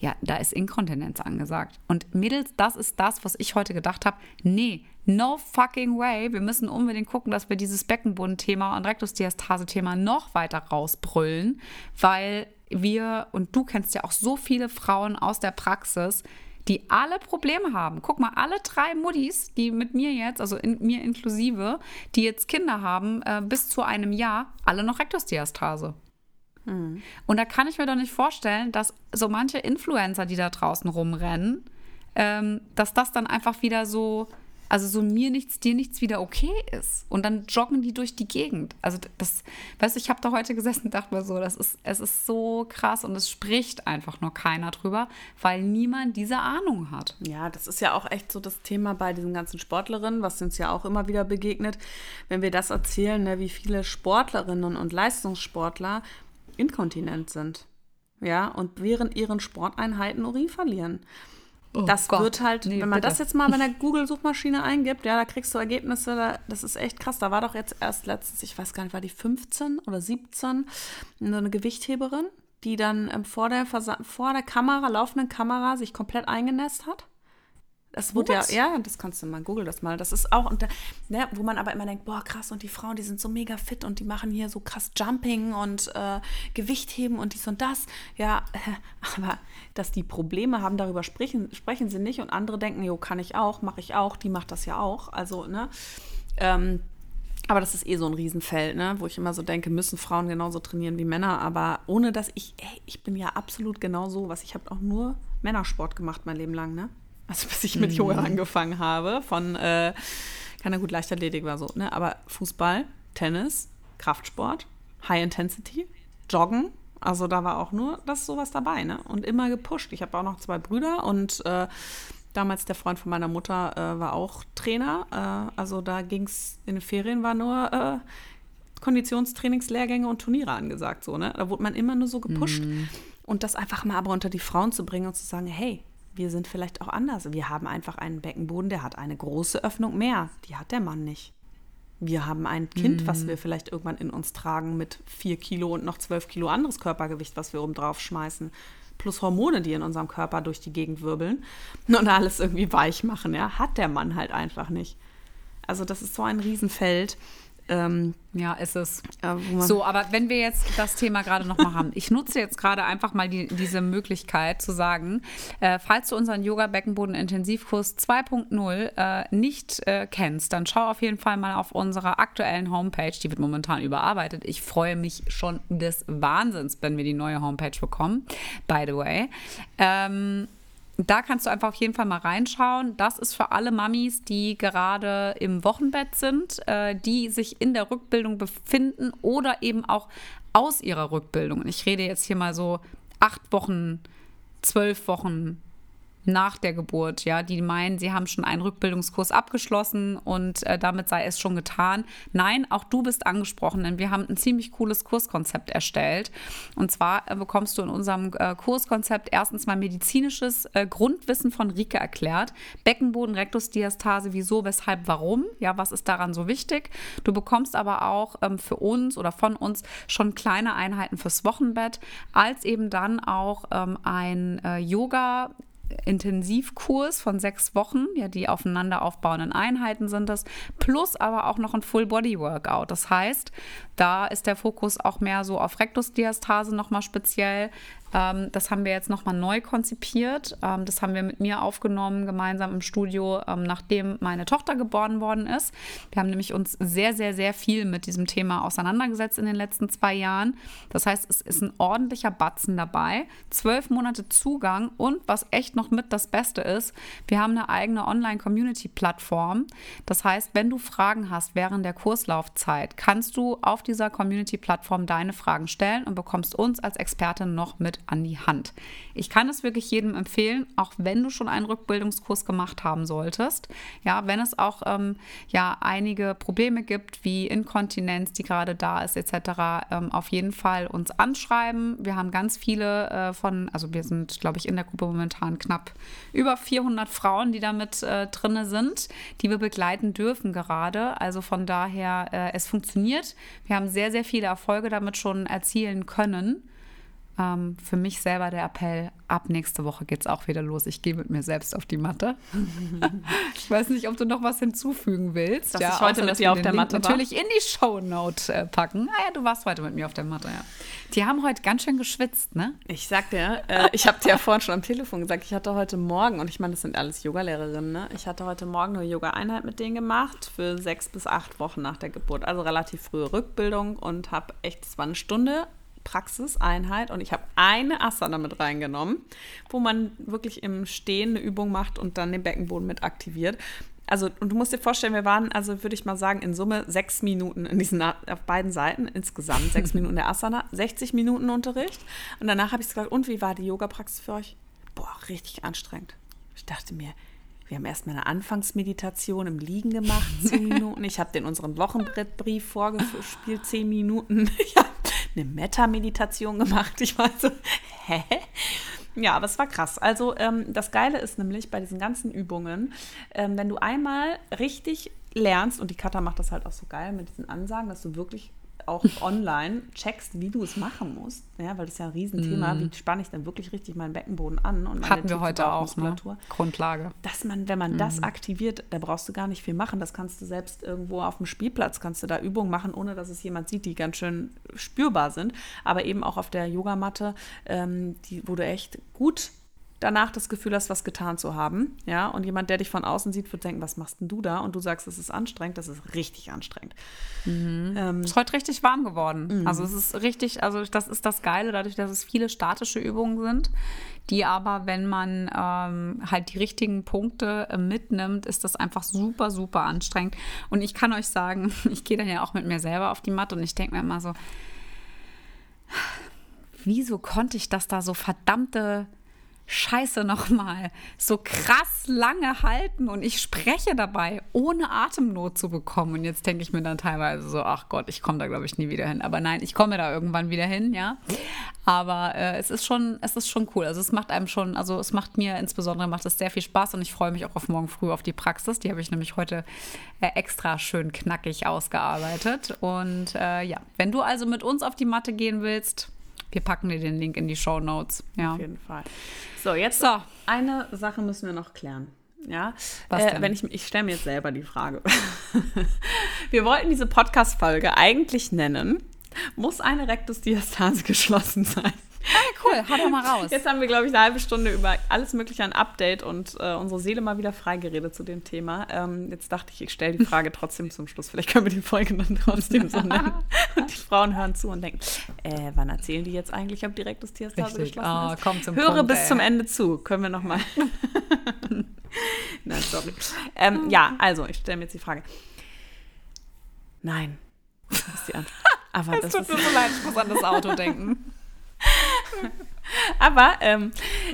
ja, da ist Inkontinenz angesagt. Und Mädels, das ist das, was ich heute gedacht habe. Nee, no fucking way. Wir müssen unbedingt gucken, dass wir dieses Beckenboden-Thema und Rektusdiastase-Thema noch weiter rausbrüllen, weil wir, und du kennst ja auch so viele Frauen aus der Praxis, die alle Probleme haben. Guck mal, alle drei Muttis, die mit mir jetzt, also in, mir inklusive, die jetzt Kinder haben, äh, bis zu einem Jahr, alle noch Rektusdiastase. Mhm. Und da kann ich mir doch nicht vorstellen, dass so manche Influencer, die da draußen rumrennen, ähm, dass das dann einfach wieder so, also so mir nichts, dir nichts wieder okay ist. Und dann joggen die durch die Gegend. Also das, weißt du, ich habe da heute gesessen und dachte mir so, das ist, es ist so krass und es spricht einfach nur keiner drüber, weil niemand diese Ahnung hat.
Ja, das ist ja auch echt so das Thema bei diesen ganzen Sportlerinnen, was uns ja auch immer wieder begegnet, wenn wir das erzählen, ne, wie viele Sportlerinnen und Leistungssportler inkontinent sind. Ja, und während ihren Sporteinheiten Urin verlieren. Oh das Gott. wird halt, nee, wenn man bitte. das jetzt mal bei der Google-Suchmaschine eingibt, ja, da kriegst du Ergebnisse, da, das ist echt krass. Da war doch jetzt erst letztens, ich weiß gar nicht, war die 15 oder 17, eine Gewichtheberin, die dann ähm, vor, der vor der Kamera, laufenden Kamera, sich komplett eingenässt hat. Das wurde ja, ja, das kannst du mal, google das mal. Das ist auch, und, ne, wo man aber immer denkt, boah, krass, und die Frauen, die sind so mega fit und die machen hier so krass Jumping und äh, Gewichtheben und dies und das. Ja, aber dass die Probleme haben, darüber sprechen, sprechen sie nicht und andere denken, jo, kann ich auch, mache ich auch, die macht das ja auch. Also, ne, ähm, aber das ist eh so ein Riesenfeld, ne? wo ich immer so denke, müssen Frauen genauso trainieren wie Männer. Aber ohne dass ich, ey, ich bin ja absolut genauso was. Ich habe auch nur Männersport gemacht mein Leben lang, ne? Also bis ich mit Yoga mhm. angefangen habe, von, äh, kann ja gut, Leichtathletik war so, ne? Aber Fußball, Tennis, Kraftsport, High Intensity, Joggen, also da war auch nur das sowas dabei, ne? Und immer gepusht. Ich habe auch noch zwei Brüder und äh, damals der Freund von meiner Mutter äh, war auch Trainer. Äh, also da ging es in den Ferien war nur äh, Konditionstrainingslehrgänge und Turniere angesagt, so, ne? Da wurde man immer nur so gepusht. Mm. Und das einfach mal aber unter die Frauen zu bringen und zu sagen, hey, wir sind vielleicht auch anders. Wir haben einfach einen Beckenboden, der hat eine große Öffnung mehr. Die hat der Mann nicht. Wir haben ein Kind, mhm. was wir vielleicht irgendwann in uns tragen mit vier Kilo und noch zwölf Kilo anderes Körpergewicht, was wir oben drauf schmeißen. Plus Hormone, die in unserem Körper durch die Gegend wirbeln und alles irgendwie weich machen. Ja, hat der Mann halt einfach nicht. Also das ist so ein Riesenfeld.
Ähm, ja, ist es. Äh, so, aber wenn wir jetzt das Thema gerade nochmal haben, ich nutze jetzt gerade einfach mal die, diese Möglichkeit zu sagen, äh, falls du unseren Yoga-Beckenboden-Intensivkurs 2.0 äh, nicht äh, kennst, dann schau auf jeden Fall mal auf unserer aktuellen Homepage. Die wird momentan überarbeitet. Ich freue mich schon des Wahnsinns, wenn wir die neue Homepage bekommen. By the way. Ähm, da kannst du einfach auf jeden Fall mal reinschauen. Das ist für alle Mamis, die gerade im Wochenbett sind, äh, die sich in der Rückbildung befinden oder eben auch aus ihrer Rückbildung. Ich rede jetzt hier mal so acht Wochen, zwölf Wochen nach der Geburt, ja, die meinen, sie haben schon einen Rückbildungskurs abgeschlossen und äh, damit sei es schon getan. Nein, auch du bist angesprochen, denn wir haben ein ziemlich cooles Kurskonzept erstellt. Und zwar äh, bekommst du in unserem äh, Kurskonzept erstens mal medizinisches äh, Grundwissen von Rike erklärt. Beckenboden, Rektusdiastase, wieso, weshalb, warum, ja, was ist daran so wichtig. Du bekommst aber auch ähm, für uns oder von uns schon kleine Einheiten fürs Wochenbett, als eben dann auch ähm, ein äh, Yoga Intensivkurs von sechs Wochen, ja, die aufeinander aufbauenden Einheiten sind es, plus aber auch noch ein Full-Body-Workout. Das heißt, da ist der Fokus auch mehr so auf Rektusdiastase nochmal speziell, Ähm, das haben wir jetzt nochmal neu konzipiert. Ähm, das haben wir mit mir aufgenommen, gemeinsam im Studio, ähm, nachdem meine Tochter geboren worden ist. Wir haben nämlich uns sehr, sehr, sehr viel mit diesem Thema auseinandergesetzt in den letzten zwei Jahren. Das heißt, es ist ein ordentlicher Batzen dabei. Zwölf Monate Zugang und was echt noch mit das Beste ist, wir haben eine eigene Online-Community-Plattform. Das heißt, wenn du Fragen hast während der Kurslaufzeit, kannst du auf dieser Community-Plattform deine Fragen stellen und bekommst uns als Expertin noch mit an die Hand. Ich kann es wirklich jedem empfehlen, auch wenn du schon einen Rückbildungskurs gemacht haben solltest. Ja, wenn es auch ähm, ja einige Probleme gibt, wie Inkontinenz, die gerade da ist, etc., ähm, auf jeden Fall uns anschreiben. Wir haben ganz viele äh, von, also wir sind, glaube ich, in der Gruppe momentan knapp über 400 Frauen, die damit äh, drin sind, die wir begleiten dürfen gerade. Also von daher, äh, es funktioniert. Wir haben sehr, sehr viele Erfolge damit schon erzielen können ähm, für mich selber der Appell, ab nächste Woche geht es auch wieder los. Ich gehe mit mir selbst auf die Matte. ich weiß nicht, ob du noch was hinzufügen willst.
Dass ja, ich heute außer, mit dir auf der Matte
war. natürlich in die Shownote äh, packen. Ah ja, du warst heute mit mir auf der Matte, ja. Die haben heute ganz schön geschwitzt, ne?
Ich sag dir, äh, ich habe dir ja vorhin schon am Telefon gesagt, ich hatte heute Morgen, und ich meine, das sind alles Yogalehrerinnen, ne? Ich hatte heute Morgen eine Yoga-Einheit mit denen gemacht für sechs bis acht Wochen nach der Geburt. Also relativ frühe Rückbildung und habe echt, es war eine Stunde Praxiseinheit und ich habe eine Asana mit reingenommen, wo man wirklich im Stehen eine Übung macht und dann den Beckenboden mit aktiviert. Also, und du musst dir vorstellen, wir waren, also würde ich mal sagen, in Summe sechs Minuten in diesen, auf beiden Seiten, insgesamt sechs Minuten der Asana, 60 Minuten Unterricht. Und danach habe ich gesagt, und wie war die Yoga-Praxis für euch? Boah, richtig anstrengend. Ich dachte mir, wir haben erstmal eine Anfangsmeditation im Liegen gemacht, zehn Minuten. Ich habe den unseren Wochenbrettbrief vorgespielt, zehn Minuten. Ich habe eine Meta-Meditation gemacht. Ich war so, hä? Ja, aber es war krass. Also ähm, das Geile ist nämlich bei diesen ganzen Übungen, ähm, wenn du einmal richtig lernst, und die Kata macht das halt auch so geil mit diesen Ansagen, dass du wirklich auch online checkst, wie du es machen musst, ja, weil das ist ja ein Riesenthema, mm. wie spanne ich denn wirklich richtig meinen Beckenboden an und meine
Hatten wir heute auch, ne? Grundlage.
Dass man, wenn man mm. das aktiviert, da brauchst du gar nicht viel machen, das kannst du selbst irgendwo auf dem Spielplatz, kannst du da Übungen machen, ohne dass es jemand sieht, die ganz schön spürbar sind, aber eben auch auf der Yogamatte, ähm, die, wo du echt gut danach das Gefühl hast, was getan zu haben. Ja, und jemand, der dich von außen sieht, wird denken, was machst denn du da? Und du sagst, es ist anstrengend, das ist richtig anstrengend.
Mhm. Ähm, ist heute richtig warm geworden. Mhm. Also es ist richtig, also das ist das Geile, dadurch, dass es viele statische Übungen sind, die aber, wenn man ähm, halt die richtigen Punkte äh, mitnimmt, ist das einfach super, super anstrengend. Und ich kann euch sagen, ich gehe dann ja auch mit mir selber auf die Matte und ich denke mir immer so, wieso konnte ich das da so verdammte Scheiße nochmal, so krass lange halten und ich spreche dabei, ohne Atemnot zu bekommen. Und jetzt denke ich mir dann teilweise so, ach Gott, ich komme da, glaube ich, nie wieder hin. Aber nein, ich komme da irgendwann wieder hin, ja. Aber äh, es ist schon, es ist schon cool. Also es macht einem schon, also es macht mir insbesondere macht es sehr viel Spaß und ich freue mich auch auf morgen früh auf die Praxis. Die habe ich nämlich heute äh, extra schön knackig ausgearbeitet. Und äh, ja, wenn du also mit uns auf die Matte gehen willst, wir packen dir den Link in die Show Notes. Ja.
Auf jeden Fall. So, jetzt so. eine Sache müssen wir noch klären. Ja, Was äh, wenn ich, ich stelle mir jetzt selber die Frage. wir wollten diese Podcast-Folge eigentlich nennen, muss eine Rektusdiastase geschlossen sein?
Ah, cool, hau doch mal raus.
Jetzt haben wir, glaube ich, eine halbe Stunde über alles Mögliche an Update und äh, unsere Seele mal wieder freigeredet zu dem Thema. Ähm, jetzt dachte ich, ich stelle die Frage trotzdem zum Schluss. Vielleicht können wir die Folge dann trotzdem so nennen. Und die Frauen hören zu und denken, äh, wann erzählen die jetzt eigentlich, ob direkt das Tierstase geschlossen oh, ist?
Komm zum
Höre
Punkt,
bis ey. zum Ende zu. Können wir noch mal. Nein, sorry. Ähm, ja, also, ich stelle mir jetzt die Frage. Nein. Das ist die Antwort.
Aber es tut mir so leid, ich muss an das Auto denken.
Aber ähm,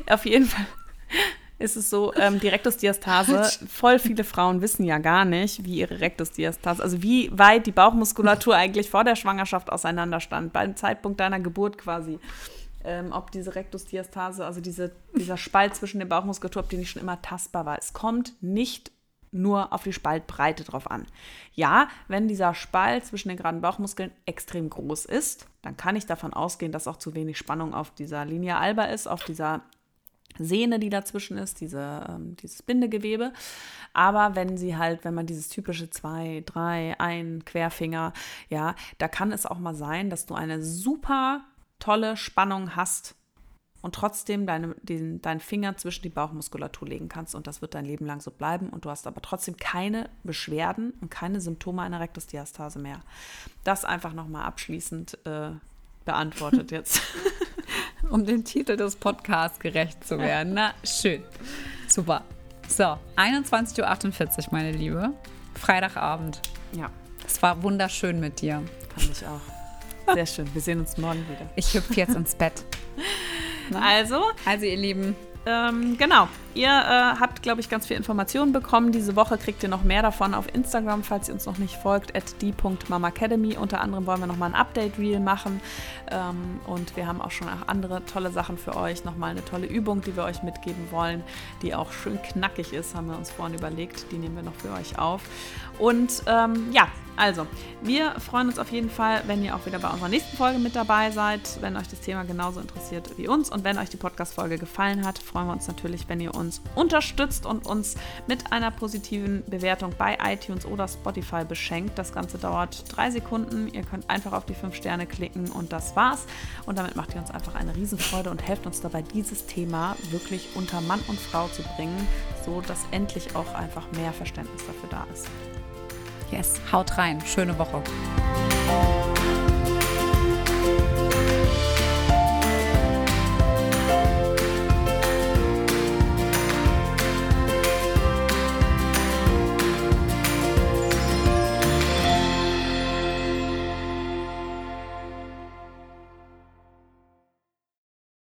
auf jeden Fall ist es so, ähm, die Rektusdiastase, voll viele Frauen wissen ja gar nicht, wie ihre Rektusdiastase, also wie weit die Bauchmuskulatur eigentlich vor der Schwangerschaft auseinanderstand, beim Zeitpunkt deiner Geburt quasi. Ähm, ob diese Rektusdiastase, also diese, dieser Spalt zwischen der Bauchmuskulatur, ob die nicht schon immer tastbar war. Es kommt nicht nur auf die Spaltbreite drauf an. Ja, wenn dieser Spalt zwischen den geraden Bauchmuskeln extrem groß ist, dann kann ich davon ausgehen, dass auch zu wenig Spannung auf dieser Linie alba ist, auf dieser Sehne, die dazwischen ist, diese, ähm, dieses Bindegewebe. Aber wenn sie halt, wenn man dieses typische zwei, drei, ein Querfinger, ja, da kann es auch mal sein, dass du eine super tolle Spannung hast und trotzdem deine, den, deinen Finger zwischen die Bauchmuskulatur legen kannst und das wird dein Leben lang so bleiben und du hast aber trotzdem keine Beschwerden und keine Symptome einer Rektusdiastase mehr. Das einfach nochmal abschließend äh, beantwortet jetzt.
um dem Titel des Podcasts gerecht zu werden. Na, schön. Super. So, 21.48 Uhr, meine Liebe. Freitagabend.
Ja.
Es war wunderschön mit dir.
Fand ich auch. Sehr schön. Wir sehen uns morgen wieder.
Ich hüpfe jetzt ins Bett.
Also.
Also, ihr Lieben,
ähm, genau. Ihr äh, habt, glaube ich, ganz viel Informationen bekommen. Diese Woche kriegt ihr noch mehr davon auf Instagram, falls ihr uns noch nicht folgt, at die.mamacademy. Unter anderem wollen wir nochmal ein Update-Reel machen. Ähm, und wir haben auch schon auch andere tolle Sachen für euch. Nochmal eine tolle Übung, die wir euch mitgeben wollen, die auch schön knackig ist, haben wir uns vorhin überlegt. Die nehmen wir noch für euch auf. Und ähm, ja, also, wir freuen uns auf jeden Fall, wenn ihr auch wieder bei unserer nächsten Folge mit dabei seid, wenn euch das Thema genauso interessiert wie uns und wenn euch die Podcast-Folge gefallen hat, freuen wir uns natürlich, wenn ihr uns unterstützt und uns mit einer positiven Bewertung bei iTunes oder Spotify beschenkt. Das Ganze dauert drei Sekunden. Ihr könnt einfach auf die fünf Sterne klicken und das war's. Und damit macht ihr uns einfach eine Riesenfreude und helft uns dabei, dieses Thema wirklich unter Mann und Frau zu bringen, so dass endlich auch einfach mehr Verständnis dafür da ist.
Yes, haut rein. Schöne Woche.